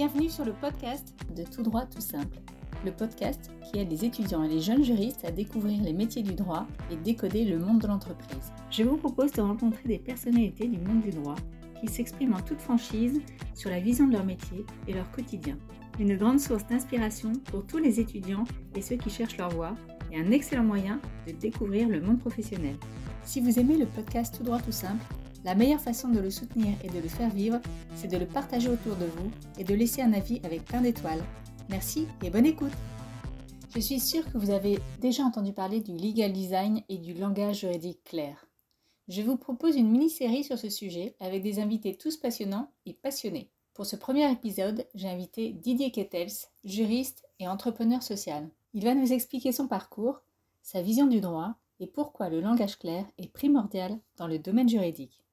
Bienvenue sur le podcast de Tout droit tout simple, le podcast qui aide les étudiants et les jeunes juristes à découvrir les métiers du droit et décoder le monde de l'entreprise. Je vous propose de rencontrer des personnalités du monde du droit qui s'expriment en toute franchise sur la vision de leur métier et leur quotidien. Une grande source d'inspiration pour tous les étudiants et ceux qui cherchent leur voie et un excellent moyen de découvrir le monde professionnel. Si vous aimez le podcast Tout droit tout simple, la meilleure façon de le soutenir et de le faire vivre, c'est de le partager autour de vous et de laisser un avis avec plein d'étoiles. Merci et bonne écoute Je suis sûre que vous avez déjà entendu parler du legal design et du langage juridique clair. Je vous propose une mini-série sur ce sujet avec des invités tous passionnants et passionnés. Pour ce premier épisode, j'ai invité Didier Kettels, juriste et entrepreneur social. Il va nous expliquer son parcours, sa vision du droit et pourquoi le langage clair est primordial dans le domaine juridique.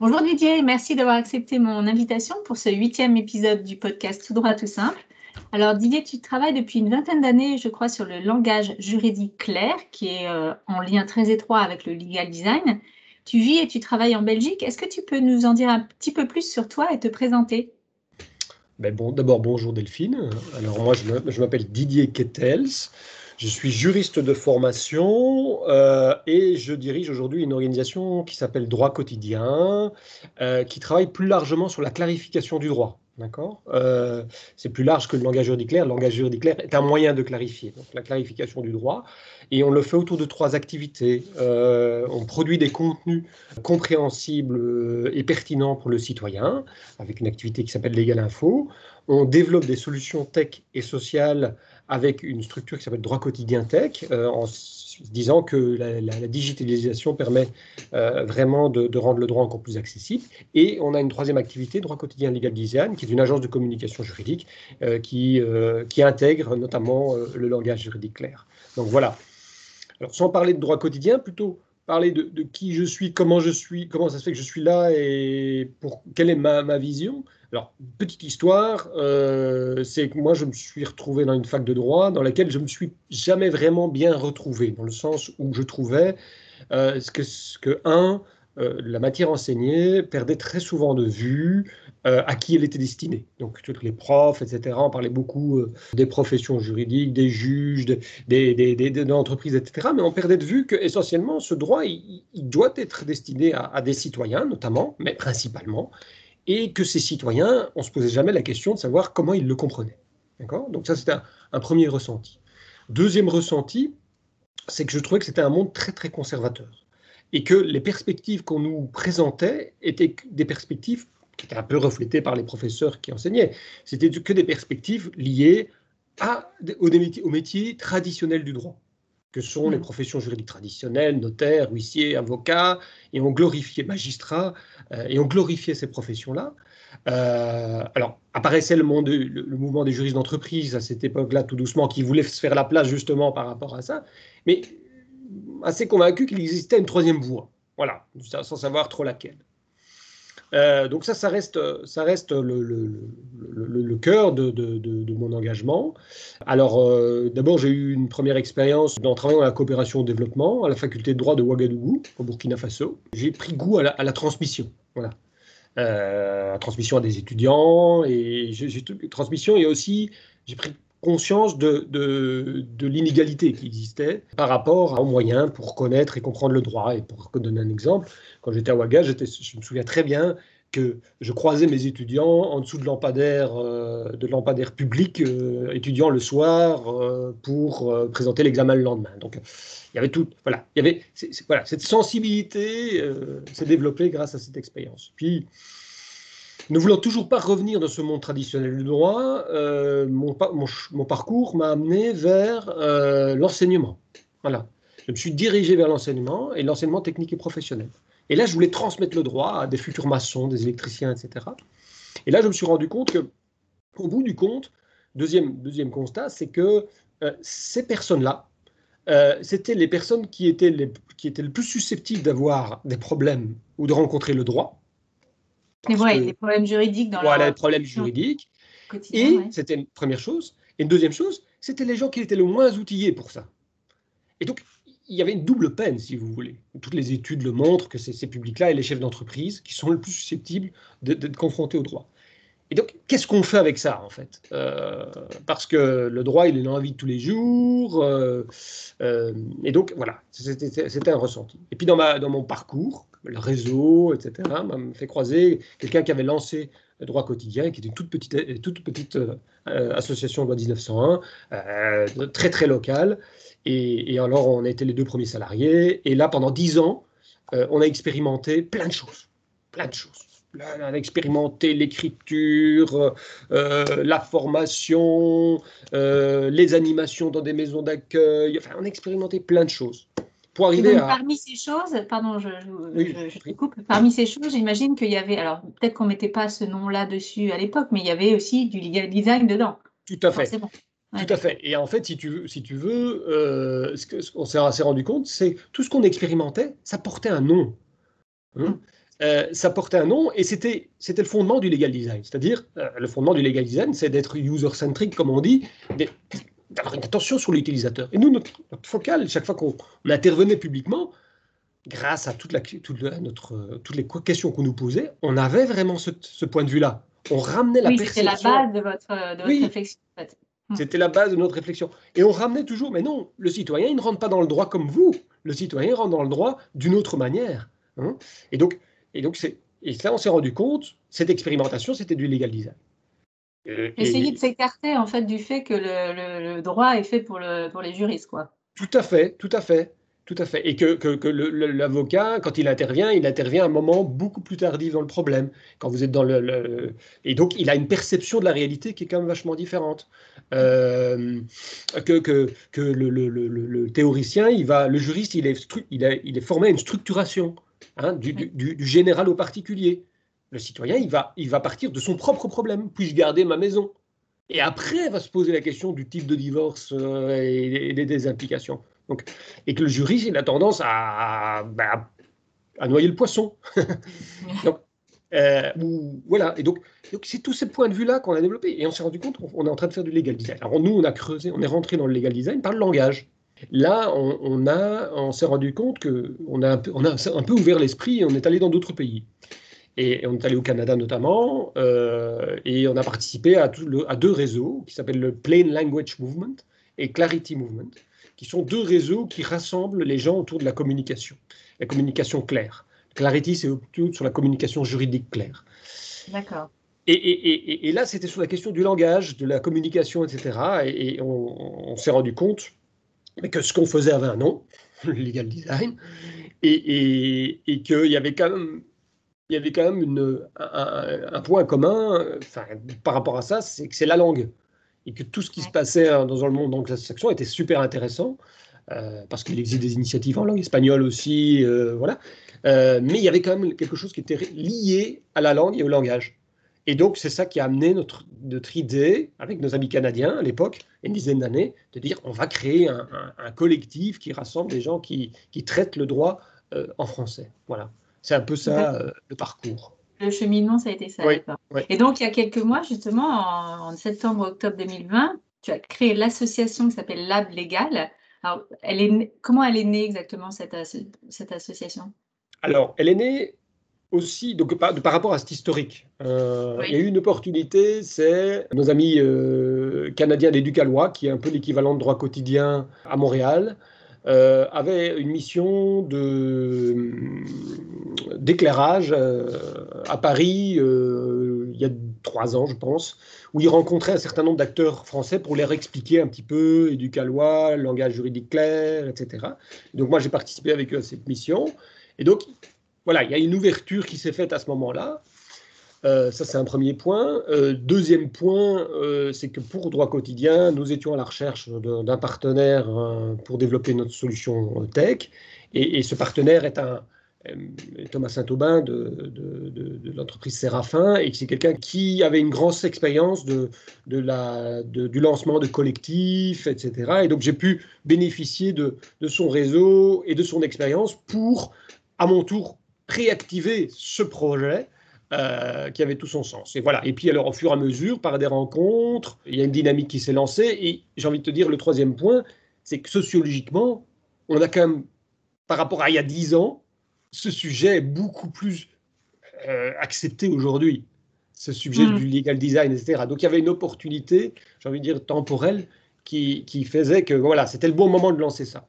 Bonjour Didier, merci d'avoir accepté mon invitation pour ce huitième épisode du podcast Tout droit tout simple. Alors Didier, tu travailles depuis une vingtaine d'années, je crois, sur le langage juridique clair, qui est euh, en lien très étroit avec le legal design. Tu vis et tu travailles en Belgique. Est-ce que tu peux nous en dire un petit peu plus sur toi et te présenter? Ben bon, D'abord, bonjour Delphine. Alors moi, je m'appelle Didier Kettels. Je suis juriste de formation euh, et je dirige aujourd'hui une organisation qui s'appelle Droit quotidien, euh, qui travaille plus largement sur la clarification du droit. D'accord? Euh, C'est plus large que le langage juridique clair. Le langage juridique clair est un moyen de clarifier, donc la clarification du droit. Et on le fait autour de trois activités. on produit des contenus compréhensibles et pertinents pour le citoyen, avec une activité qui s'appelle Legal Info. On développe des solutions tech et sociales avec une structure qui s'appelle Droit quotidien tech, euh, en disant que la, digitalisation permet euh, vraiment de, rendre le droit encore plus accessible. Et on a une troisième activité, Droit quotidien legal design, qui est une agence de communication juridique euh, qui, qui intègre notamment le langage juridique clair. Donc voilà. Alors sans parler de droit quotidien, plutôt parler de, qui je suis, comment je suis, comment ça se fait que je suis là et pour quelle est ma, ma vision. Alors, petite histoire, euh, c'est que moi, je me suis retrouvé dans une fac de droit dans laquelle je ne me suis jamais vraiment bien retrouvé, dans le sens où je trouvais euh, que, un, euh, la matière enseignée perdait très souvent de vue à qui elle était destinée. Donc, tous les profs, etc., on parlait beaucoup des professions juridiques, des juges, des, des, des, entreprises, etc., mais on perdait de vue que essentiellement, ce droit, il, doit être destiné à des citoyens, notamment, mais principalement, et que ces citoyens, on ne se posait jamais la question de savoir comment ils le comprenaient. Donc ça, c'était un, premier ressenti. Deuxième ressenti, c'est que je trouvais que c'était un monde très, très conservateur. Et que les perspectives qu'on nous présentait étaient des perspectives qui étaient un peu reflétées par les professeurs qui enseignaient. C'était que des perspectives liées au métier traditionnel du droit que sont les mm. professions juridiques traditionnelles, notaires, huissiers, avocats, et on glorifiait magistrats, euh, et on glorifiait ces professions-là. Euh, alors, apparaissait le, monde, le, mouvement des juristes d'entreprise à cette époque-là, tout doucement, qui voulait se faire la place justement par rapport à ça, mais assez convaincu qu'il existait une troisième voie, voilà, sans savoir trop laquelle. Euh, donc ça, ça reste, ça reste le, cœur de, mon engagement. Alors, euh, d'abord, j'ai eu une première expérience en travaillant à la coopération au développement à la faculté de droit de Ouagadougou, au Burkina Faso. J'ai pris goût à la, transmission. Voilà. Euh, la transmission à des étudiants et transmission et aussi j'ai pris conscience de, de, de l'inégalité qui existait par rapport aux moyens pour connaître et comprendre le droit. Et pour donner un exemple, quand j'étais à Ouaga, je me souviens très bien que je croisais mes étudiants en dessous de lampadaires, euh, de publics, euh, étudiants le soir euh, pour présenter l'examen le lendemain. Donc, il y avait tout, voilà, il y avait, voilà, cette sensibilité s'est développée grâce à cette expérience. Puis, ne voulant toujours pas revenir dans ce monde traditionnel du droit, euh, mon, parcours m'a amené vers euh, l'enseignement. Voilà. Je me suis dirigé vers l'enseignement et l'enseignement technique et professionnel. Et là, je voulais transmettre le droit à des futurs maçons, des électriciens, etc. Et là, je me suis rendu compte que, au bout du compte, deuxième, deuxième constat, c'est que euh, ces personnes-là, c'était les personnes qui étaient, les, qui étaient le plus susceptibles d'avoir des problèmes ou de rencontrer le droit et voilà, des problèmes juridiques dans Voilà, des problèmes juridiques. Et c'était une première chose. Et une deuxième chose, c'était les gens qui étaient le moins outillés pour ça. Et donc, il y avait une double peine, si vous voulez. Toutes les études le montrent que c'est ces publics-là et les chefs d'entreprise qui sont le plus susceptibles d'être confrontés au droit. et donc, qu'est-ce qu'on fait avec ça, en fait? Parce que le droit, il est dans la vie de tous les jours. et donc, voilà, c'était un ressenti. Et puis, dans, ma, dans mon parcours, le réseau, etc., m'a fait croiser quelqu'un qui avait lancé le droit quotidien, qui est une toute petite, toute petite association de loi 1901, très, très locale. Et, alors, on a été les deux premiers salariés. Et là, pendant dix ans, on a expérimenté plein de choses. Plein de choses on a expérimenté l'écriture, euh, la formation, euh, les animations dans des maisons d'accueil. Enfin, on a expérimenté plein de choses. Pour arriver à... Parmi ces choses, pardon, je, je, coupe. Parmi ces choses, j'imagine qu'il y avait, alors peut-être qu'on ne mettait pas ce nom-là dessus à l'époque, mais il y avait aussi du legal design dedans. Tout à fait. Tout à fait. Et en fait, si tu veux, si tu veux euh, ce qu'on s'est assez rendu compte, c'est tout ce qu'on expérimentait, ça portait un nom. Hein. Hum. Euh, ça portait un nom et c'était le fondement du legal design. C'est-à-dire, euh, le fondement du legal design, c'est d'être user-centric, comme on dit, d'avoir une attention sur l'utilisateur. Et nous, notre, focal, chaque fois qu'on intervenait publiquement, grâce à toute la, notre, toutes les questions qu'on nous posait, on avait vraiment ce, point de vue-là. On ramenait la oui, C'était la base de votre, réflexion. Hmm. C'était la base de notre réflexion. Et on ramenait toujours, mais non, le citoyen, il ne rentre pas dans le droit comme vous. Le citoyen rentre dans le droit d'une autre manière. Hein. et donc, et donc, et là, on s'est rendu compte, cette expérimentation, c'était du legal design. Euh, Essayer de s'écarter en fait du fait que le, droit est fait pour, le, pour les juristes, quoi. Tout à fait, tout à fait, tout à fait. Et que, que, l'avocat, quand il intervient, il intervient à un moment beaucoup plus tardif dans le problème. Quand vous êtes dans le, et donc il a une perception de la réalité qui est quand même vachement différente. Euh, que, le, théoricien, il va, le juriste, il est, il, il est formé à une structuration. Hein, du, général au particulier. Le citoyen, il va, il va partir de son propre problème. Puis-je garder ma maison? Et après, va se poser la question du type de divorce euh, et, des, implications. Donc, et que le juriste, il a tendance à, bah, à noyer le poisson. donc, euh, voilà. Et donc, c'est tous ces points de vue-là qu'on a développés. Et on s'est rendu compte qu'on est en train de faire du legal design. Alors, nous, on a creusé, on est rentré dans le legal design par le langage. Là, on, a, on s'est rendu compte qu'on a, on a un peu ouvert l'esprit et on est allé dans d'autres pays. Et on est allé au Canada notamment, euh, et on a participé à, à deux réseaux qui s'appellent le Plain Language Movement et Clarity Movement, qui sont deux réseaux qui rassemblent les gens autour de la communication, la communication claire. Clarity, c'est autour sur la communication juridique claire. D'accord. Et, et, et, là, c'était sur la question du langage, de la communication, etc. Et, on s'est rendu compte que ce qu'on faisait avait un nom, le legal design, et, et, qu'il y avait quand même, il y avait quand même une, un, point commun enfin, par rapport à ça, c'est que c'est la langue. Et que tout ce qui se passait hein, dans le monde anglo-saxon était super intéressant, euh, parce qu'il existe des initiatives en langue espagnole aussi, euh, voilà. Euh, mais il y avait quand même quelque chose qui était lié à la langue et au langage. Et donc, c'est ça qui a amené notre, notre idée, avec nos amis canadiens à l'époque, une dizaine d'années, de dire on va créer un, collectif qui rassemble des gens qui, qui traitent le droit en français. Voilà. C'est un peu ça euh, le parcours. Le cheminement, ça a été ça. Et donc, il y a quelques mois, justement, en, septembre-octobre 2020, tu as créé l'association qui s'appelle Lab Légal. Alors, elle est, comment elle est née exactement, cette, cette association? Alors, elle est née aussi, donc par, rapport à cet historique, euh, il y a eu une opportunité, c'est nos amis euh, canadiens d'Éducalois, qui est un peu l'équivalent de droit quotidien à Montréal, euh, avaient une mission de, d'éclairage à Paris il y a trois ans, je pense, où ils rencontraient un certain nombre d'acteurs français pour leur expliquer un petit peu éducalois, langage juridique clair, etc. Donc moi, j'ai participé avec eux à cette mission. Et donc, voilà, il y a une ouverture qui s'est faite à ce moment-là. Euh, ça, c'est un premier point. Euh, deuxième point, euh, c'est que pour Droit Quotidien, nous étions à la recherche d'un partenaire pour développer notre solution tech. Et, ce partenaire est un Thomas Saint-Aubin de, l'entreprise Séraphin, et c'est quelqu'un qui avait une grande expérience de, du lancement de collectifs, etc. Et donc, j'ai pu bénéficier de, son réseau et de son expérience pour, à mon tour, réactiver ce projet euh, qui avait tout son sens. Et voilà. Et puis alors, au fur et à mesure, par des rencontres, il y a une dynamique qui s'est lancée. Et j'ai envie de te dire, le troisième point, c'est que sociologiquement, on a quand même, par rapport à il y a dix ans, ce sujet est beaucoup plus euh, accepté aujourd'hui. ce sujet mm. du legal design, etc. Donc il y avait une opportunité, j'ai envie de dire temporelle, qui, qui faisait que voilà, c'était le bon moment de lancer ça.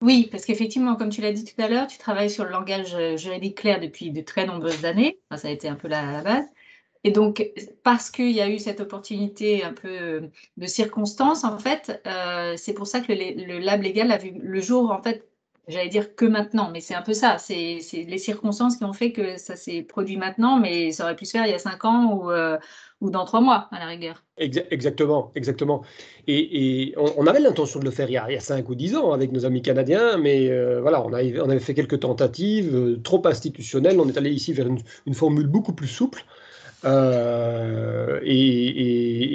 Oui, parce qu'effectivement, comme tu l'as dit tout à l'heure, tu travailles sur le langage euh, juridique clair depuis de très nombreuses années. ça a été un peu la, base. Et donc, parce qu'il y a eu cette opportunité un peu euh, de circonstance, en fait, euh, c'est pour ça que le, le, lab légal a vu le jour, en fait, j'allais dire que maintenant, mais c'est un peu ça. C'est les circonstances qui ont fait que ça s'est produit maintenant, mais ça aurait pu se faire il y a cinq ans ou, ou dans trois mois, à la rigueur. Exactement, exactement. Et, on, avait l'intention de le faire il y, a, il y, a, cinq ou dix ans avec nos amis canadiens, mais euh, voilà, on, avait, on avait fait quelques tentatives euh, trop institutionnelles. On est allé ici vers une, formule beaucoup plus souple. et,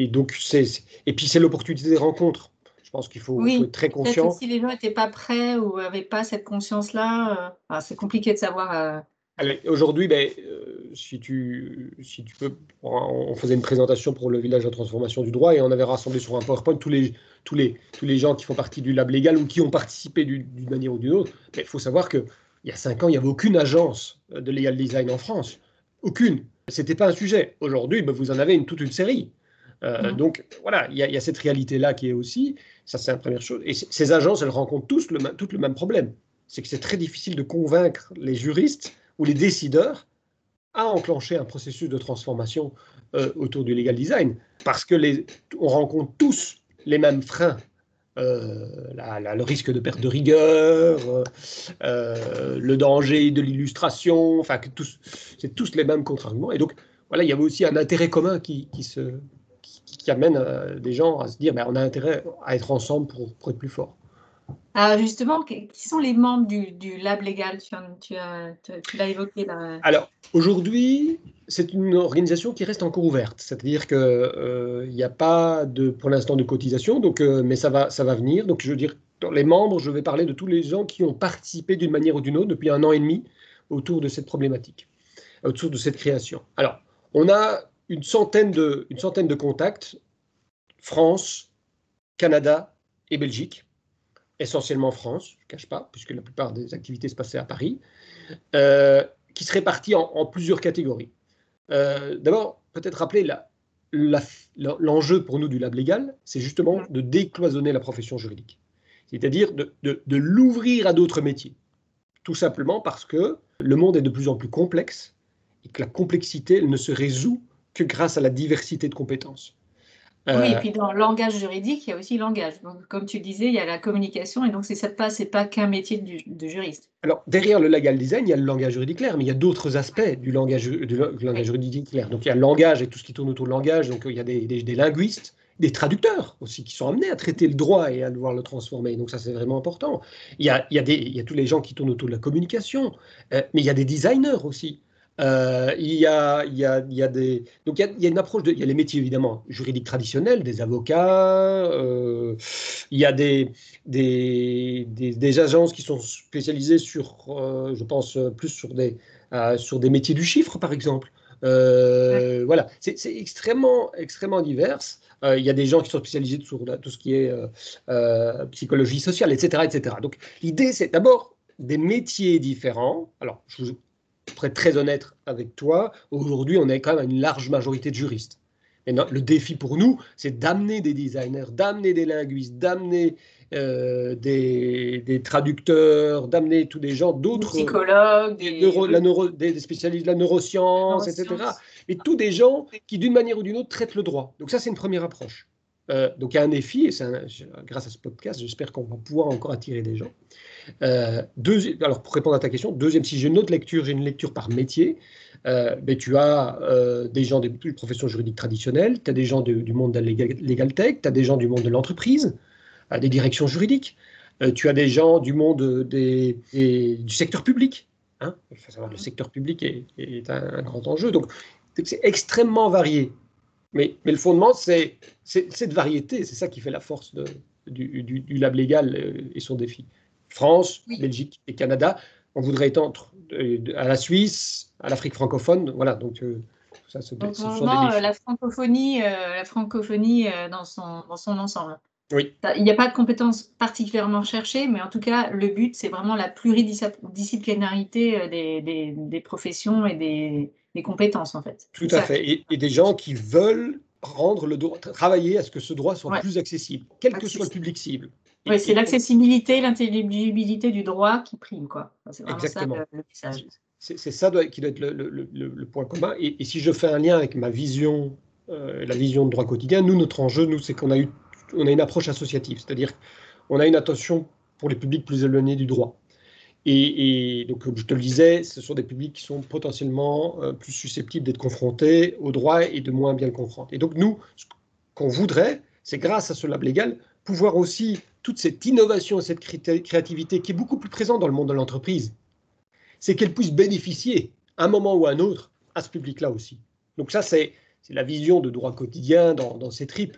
et, donc, c'est, et puis c'est l'opportunité des rencontres. Je pense qu'il faut, être très conscient. si les gens n'étaient pas prêts ou n'avaient pas cette conscience-là, euh, c'est compliqué de savoir. Euh. Aujourd'hui, ben, euh, si, tu, si tu peux, on faisait une présentation pour le village de transformation du droit et on avait rassemblé sur un PowerPoint tous les, tous les, tous les gens qui font partie du lab légal ou qui ont participé d'une manière ou d'une autre. Il faut savoir qu'il y a cinq ans, il n'y avait aucune agence de legal design en France. Aucune. Ce n'était pas un sujet. Aujourd'hui, ben, vous en avez une, toute une série. Mmh. Donc voilà, il y, y, a cette réalité-là qui est aussi. Ça, c'est la première chose. Et ces agences, elles rencontrent tous le, le même problème. C'est que c'est très difficile de convaincre les juristes ou les décideurs à enclencher un processus de transformation euh, autour du legal design. Parce que on rencontre tous les mêmes freins. Euh, le risque de perte de rigueur, euh, le danger de l'illustration, enfin, c'est tous les mêmes contre-arguments. Et donc, voilà, il y avait aussi un intérêt commun qui, amène des gens à se dire ben, on a intérêt à être ensemble pour, pour être plus fort. Alors justement, qui sont les membres du, du lab légal? Tu, tu, tu l'as évoqué là. Alors aujourd'hui, c'est une organisation qui reste encore ouverte, c'est-à-dire qu'il euh, n'y a pas de, pour l'instant de cotisation, donc, euh, mais ça va, ça va venir. Donc je veux dire, dans les membres, je vais parler de tous les gens qui ont participé d'une manière ou d'une autre depuis un an et demi autour de cette problématique, autour de cette création. Alors, on a une centaine de, une centaine de contacts, France, Canada et Belgique, essentiellement France, je ne cache pas, puisque la plupart des activités se passaient à Paris, euh, qui se répartit en, plusieurs catégories. Euh, d'abord, peut-être rappeler l'enjeu pour nous du lab légal, c'est justement de décloisonner la profession juridique, c'est-à-dire de, de l'ouvrir à d'autres métiers, tout simplement parce que le monde est de plus en plus complexe et que la complexité ne se résout que grâce à la diversité de compétences. Oui, et euh, puis dans le langage juridique, il y a aussi le langage. Donc, comme tu disais, il y a la communication, et donc c'est pas, c'est pas qu'un métier de, juriste. Alors, derrière le legal design, il y a le langage juridique clair, mais il y a d'autres aspects du langage, du langage juridique clair. Donc, il y a le langage et tout ce qui tourne autour du langage. Donc, il y a des, des, linguistes, des traducteurs aussi, qui sont amenés à traiter le droit et à devoir le transformer. Donc, ça, c'est vraiment important. Il y, a, il, y a des, il y a tous les gens qui tournent autour de la communication, euh, mais il y a des designers aussi. Euh, il, y a, il, y a, il y a des donc il y a, une approche de il y a les métiers évidemment juridiques traditionnels des avocats euh, il y a des des, des agences qui sont spécialisées sur euh, je pense plus sur des sur des métiers du chiffre par exemple. Voilà. C'est extrêmement extrêmement divers. Il y a des gens qui sont spécialisés sur tout ce qui est psychologie sociale etc etc donc l'idée c'est d'abord des métiers différents. Alors je vous très honnête avec toi, aujourd'hui, on est quand même une large majorité de juristes. Et le défi pour nous, c'est d'amener des designers, d'amener des linguistes, d'amener euh, des, traducteurs, d'amener tous des gens d'autres. Psychologues, des, des, spécialistes de la neuroscience, etc. Mais tous des gens qui, d'une manière ou d'une autre, traitent le droit. Donc, ça, c'est une première approche. Euh, donc, il y a un défi, et grâce à ce podcast, j'espère qu'on va pouvoir encore attirer des gens. Euh, alors, pour répondre à ta question, deuxième, si j'ai une autre lecture, j'ai une lecture par métier. Euh, ben, tu as euh, des gens des, professions juridiques traditionnelles, tu as des gens du monde de la legal, tech, tu as des gens du monde de l'entreprise, des directions juridiques, tu as des gens du monde des, du secteur public. Hein. Il faut savoir que le secteur public est, un, grand enjeu. Donc, c'est extrêmement varié. Mais, mais le fondement, c'est cette variété. C'est ça qui fait la force de, du, du, du, lab légal et son défi. France, Belgique et Canada. On voudrait étendre à la Suisse, à l'Afrique francophone. Voilà, donc euh, ça, ce, euh, la francophonie, euh, la francophonie dans, son, dans son ensemble. Oui. Il n'y a pas de compétences particulièrement cherchées, mais en tout cas, le but, c'est vraiment la pluridisciplinarité des, des, des, professions et des, des compétences en fait. Tout à fait. Et, des gens qui veulent rendre le droit, travailler à ce que ce droit soit plus accessible, quel que soit le public cible. Oui, c'est l'accessibilité, l'intelligibilité du droit qui prime. Quoi. C'est vraiment Exactement. ça le, message. C'est ça qui doit être le, point commun. Et, si je fais un lien avec ma vision, euh, la vision de droit quotidien, nous, notre enjeu, nous, c'est qu'on a, eu, on a une approche associative. C'est-à-dire qu'on a une attention pour les publics plus éloignés du droit. Et, donc, comme je te le disais, ce sont des publics qui sont potentiellement euh, plus susceptibles d'être confrontés au droit et de moins bien le comprendre. Et donc, nous, ce qu'on voudrait, c'est grâce à ce lab légal, pouvoir aussi toute cette innovation et cette créativité qui est beaucoup plus présente dans le monde de l'entreprise, c'est qu'elle puisse bénéficier, à un moment ou à un autre, à ce public-là aussi. Donc ça, c'est la vision de droit quotidien dans, dans ces tripes.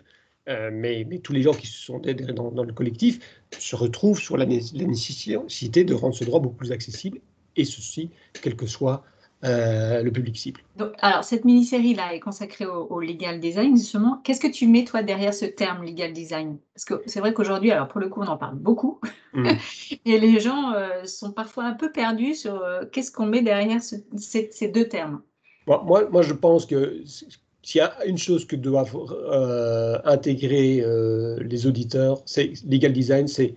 Euh, mais, tous les gens qui sont dans, dans le collectif se retrouvent sur la, nécessité de rendre ce droit beaucoup plus accessible, et ceci, quel que soit euh, le public cible. Donc, alors, cette mini-série-là est consacrée au, legal design, justement. Qu'est-ce que tu mets, toi, derrière ce terme legal design? Parce que c'est vrai qu'aujourd'hui, alors pour le coup, on en parle beaucoup, mm. et les gens euh, sont parfois un peu perdus sur qu'est-ce qu'on met derrière ces, deux termes? moi, moi, je pense que s'il y a une chose que doivent euh, intégrer euh, les auditeurs, c'est legal design, c'est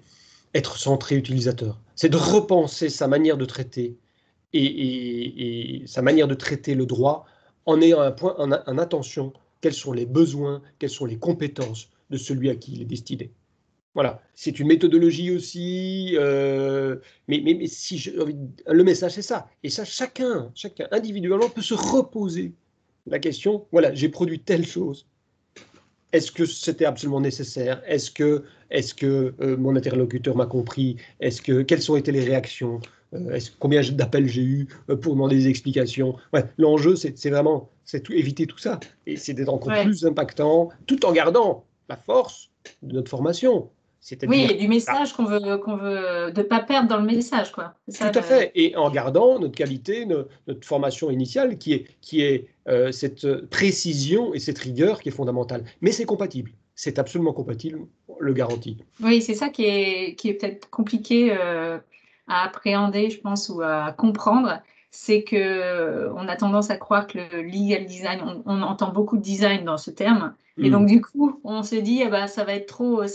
être centré utilisateur. C'est de repenser sa manière de traiter et, sa manière de traiter le droit en ayant un point en, attention quels sont les besoins, quelles sont les compétences de celui à qui il est destiné. Voilà, c'est une méthodologie aussi, euh, mais, mais, mais, si je, le message c'est ça. Et ça, chacun, chacun individuellement peut se reposer la question, voilà, j'ai produit telle chose. Est-ce que c'était absolument nécessaire? Est-ce que, est que euh, mon interlocuteur m'a compris? Est-ce que quelles ont été les réactions? Euh, Combien d'appels j'ai eu euh, pour demander des explications? Ouais, L'enjeu, c'est vraiment c'est éviter tout ça. Et c'est d'être encore plus impactant, tout en gardant la force de notre formation. Oui, et du message qu'on veut, qu'on veut, de pas perdre dans le message, quoi. Tout à fait, et en gardant notre qualité, notre, formation initiale, qui est, qui est euh, cette précision et cette rigueur qui est fondamentale. Mais c'est compatible, c'est absolument compatible, le garantit. Oui, c'est ça qui est, qui est peut-être compliqué euh, à appréhender, je pense, ou à comprendre. C'est que on a tendance à croire que le legal design, on, entend beaucoup de design dans ce terme, et mm. donc du coup, on se dit, eh ben, ça va être trop euh,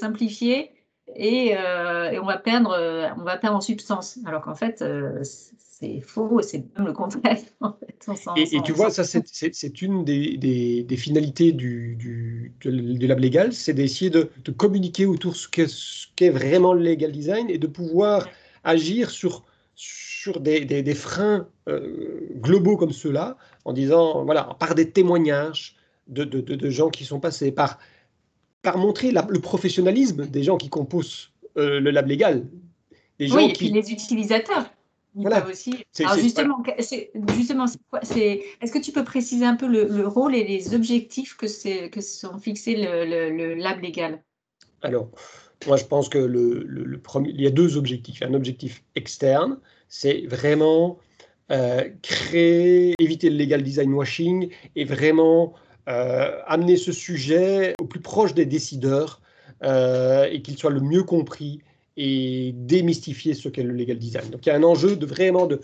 euh, et, on, va perdre, euh, on va perdre en substance. Alors qu'en fait, euh, c'est faux, c'est même le contraire. et, tu vois, ça, c'est une des, des, finalités du, du, lab légal, c'est d'essayer de, de, communiquer autour de ce qu'est vraiment le legal design et de pouvoir agir sur, sur des, des freins globaux comme ceux-là, en disant, voilà, par des témoignages de, de gens qui sont passés, par par montrer le professionnalisme des gens qui composent euh, le lab légal. Des gens oui, et puis les utilisateurs. voilà. aussi. Alors justement, justement, c'est, est-ce que tu peux préciser un peu le, rôle et les objectifs que, c'est, que sont fixés le, le, lab légal? Alors, moi, je pense que le, premier, il y a deux objectifs. Un objectif externe, c'est vraiment euh, créer, éviter le legal design washing et vraiment amener ce sujet au plus proche des décideurs euh, et qu'il soit le mieux compris et démystifier ce qu'est le legal design. Donc il y a un enjeu de vraiment de,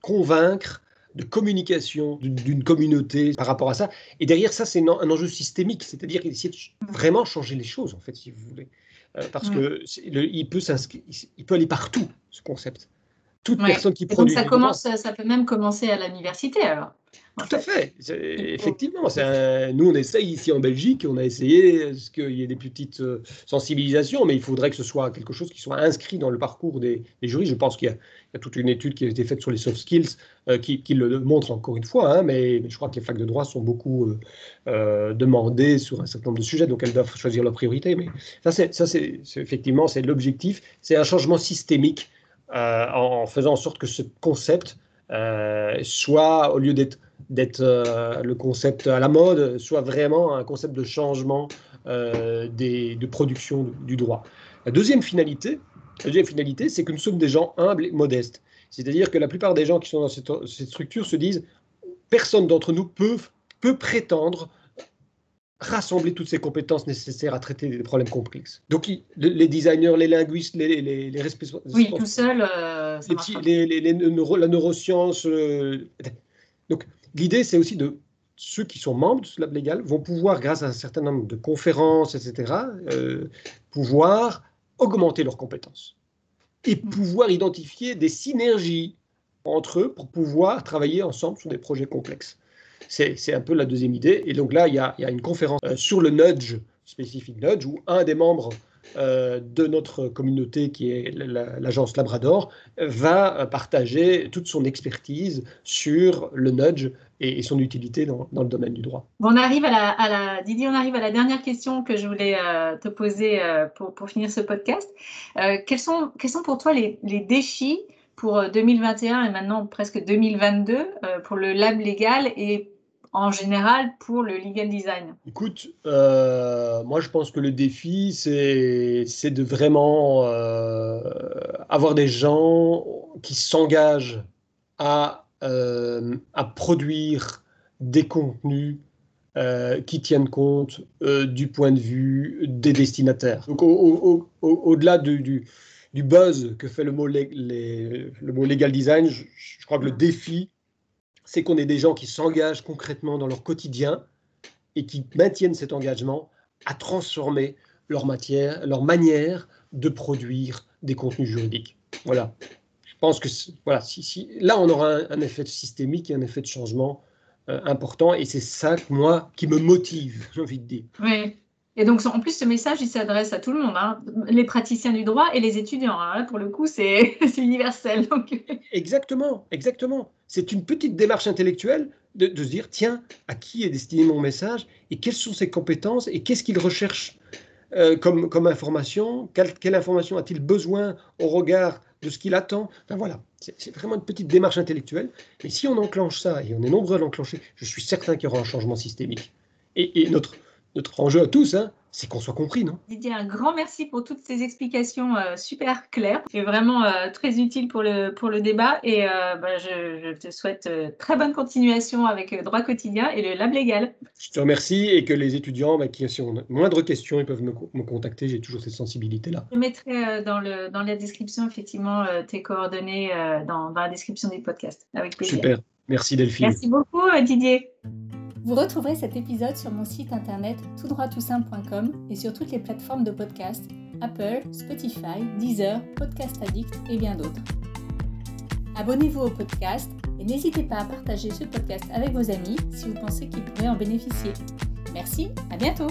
convaincre de communication d'une communauté par rapport à ça. Et derrière ça, c'est un, enjeu systémique, c'est-à-dire essayer de vraiment changer les choses, en fait, si vous voulez. Euh, parce que il, peut il peut aller partout, ce concept. Toute personne qui produit. Donc ça, commence, ça peut même commencer à l'université, alors. Tout à fait. Effectivement, nous, on essaye ici en Belgique, on a essayé qu'il y ait des petites euh, sensibilisations, mais il faudrait que ce soit quelque chose qui soit inscrit dans le parcours des, juristes. Je pense qu'il y, a toute une étude qui a été faite sur les soft skills euh, qui, le montre encore une fois, hein, mais, je crois que les facs de droit sont beaucoup euh, demandées sur un certain nombre de sujets, donc elles doivent choisir leur priorité. Mais ça, c'est effectivement c'est l'objectif, c'est un changement systémique en, faisant en sorte que ce concept soit, au lieu d'être euh, le concept à la mode, soit vraiment un concept de changement euh, des, de production du droit. La deuxième finalité, la deuxième finalité, c'est que nous sommes des gens humbles et modestes. C'est-à-dire que la plupart des gens qui sont dans cette, structure se disent personne d'entre nous peut prétendre rassembler toutes ces compétences nécessaires à traiter des problèmes complexes. Donc, les designers, les linguistes, les, les, les responsables. Oui, tout seul. Euh, les, les, la neuroscience. donc, l'idée, c'est aussi de ceux qui sont membres de ce lab légal vont pouvoir, grâce à un certain nombre de conférences, etc., euh, pouvoir augmenter leurs compétences et mmh. pouvoir identifier des synergies entre eux pour pouvoir travailler ensemble sur des projets complexes. C'est un peu la deuxième idée. Et donc là, il y a, une conférence euh, sur le nudge, spécifique nudge, où un des membres euh, de notre communauté, qui est l'agence Labrador, va partager toute son expertise sur le nudge et, son utilité dans, le domaine du droit. on arrive à la, Didier, on arrive à la dernière question que je voulais euh, te poser pour, pour, finir ce podcast. quels, sont, quels sont pour toi les, les défis pour 2021 et maintenant presque 2022 pour le lab légal et en général pour le legal design Écoute, euh, moi je pense que le défi, c'est de vraiment euh, avoir des gens qui s'engagent à, euh, produire des contenus qui tiennent compte du point de vue des destinataires. Donc au-delà du, buzz que fait le mot legal design, je crois que le défi, c'est qu'on ait des gens qui s'engagent concrètement dans leur quotidien et qui maintiennent cet engagement à transformer leur matière, leur manière de produire des contenus juridiques. Voilà. Je pense que voilà, si, là, on aura un, effet systémique et un effet de changement euh, important, et c'est ça, moi, qui me motive, j'ai envie de dire. Oui. Et donc, en plus, ce message, il s'adresse à tout le monde, hein. les praticiens du droit et les étudiants. Pour le coup, c'est universel. Exactement, exactement. C'est une petite démarche intellectuelle de, se dire, tiens, à qui est destiné mon message et quelles sont ses compétences et qu'est-ce qu'il recherche euh, comme, comme information? Quelle, information a-t-il besoin au regard de ce qu'il attend? Enfin voilà, c'est vraiment une petite démarche intellectuelle. Mais si on enclenche ça, et on est nombreux à l'enclencher, je suis certain qu'il y aura un changement systémique. Et, et notre notre enjeu à tous, hein, c'est qu'on soit compris, non? Didier, un grand merci pour toutes ces explications euh, super claires. C'est vraiment euh, très utile pour le, pour le débat et euh, bah, je, te souhaite très bonne continuation avec Droit quotidien et le Lab Légal. Je te remercie et que les étudiants bah, qui ont moindre questions, ils peuvent me, me contacter. J'ai toujours cette sensibilité-là. Je mettrai dans, le, dans la description, effectivement, tes coordonnées dans, dans la description du podcast. Avec plaisir. Super. Merci Delphine. Merci beaucoup Didier. Vous retrouverez cet épisode sur mon site internet toutdroittoutsimple.com et sur toutes les plateformes de podcast Apple, Spotify, Deezer, Podcast Addict et bien d'autres. Abonnez-vous au podcast et n'hésitez pas à partager ce podcast avec vos amis si vous pensez qu'ils pourraient en bénéficier. Merci, à bientôt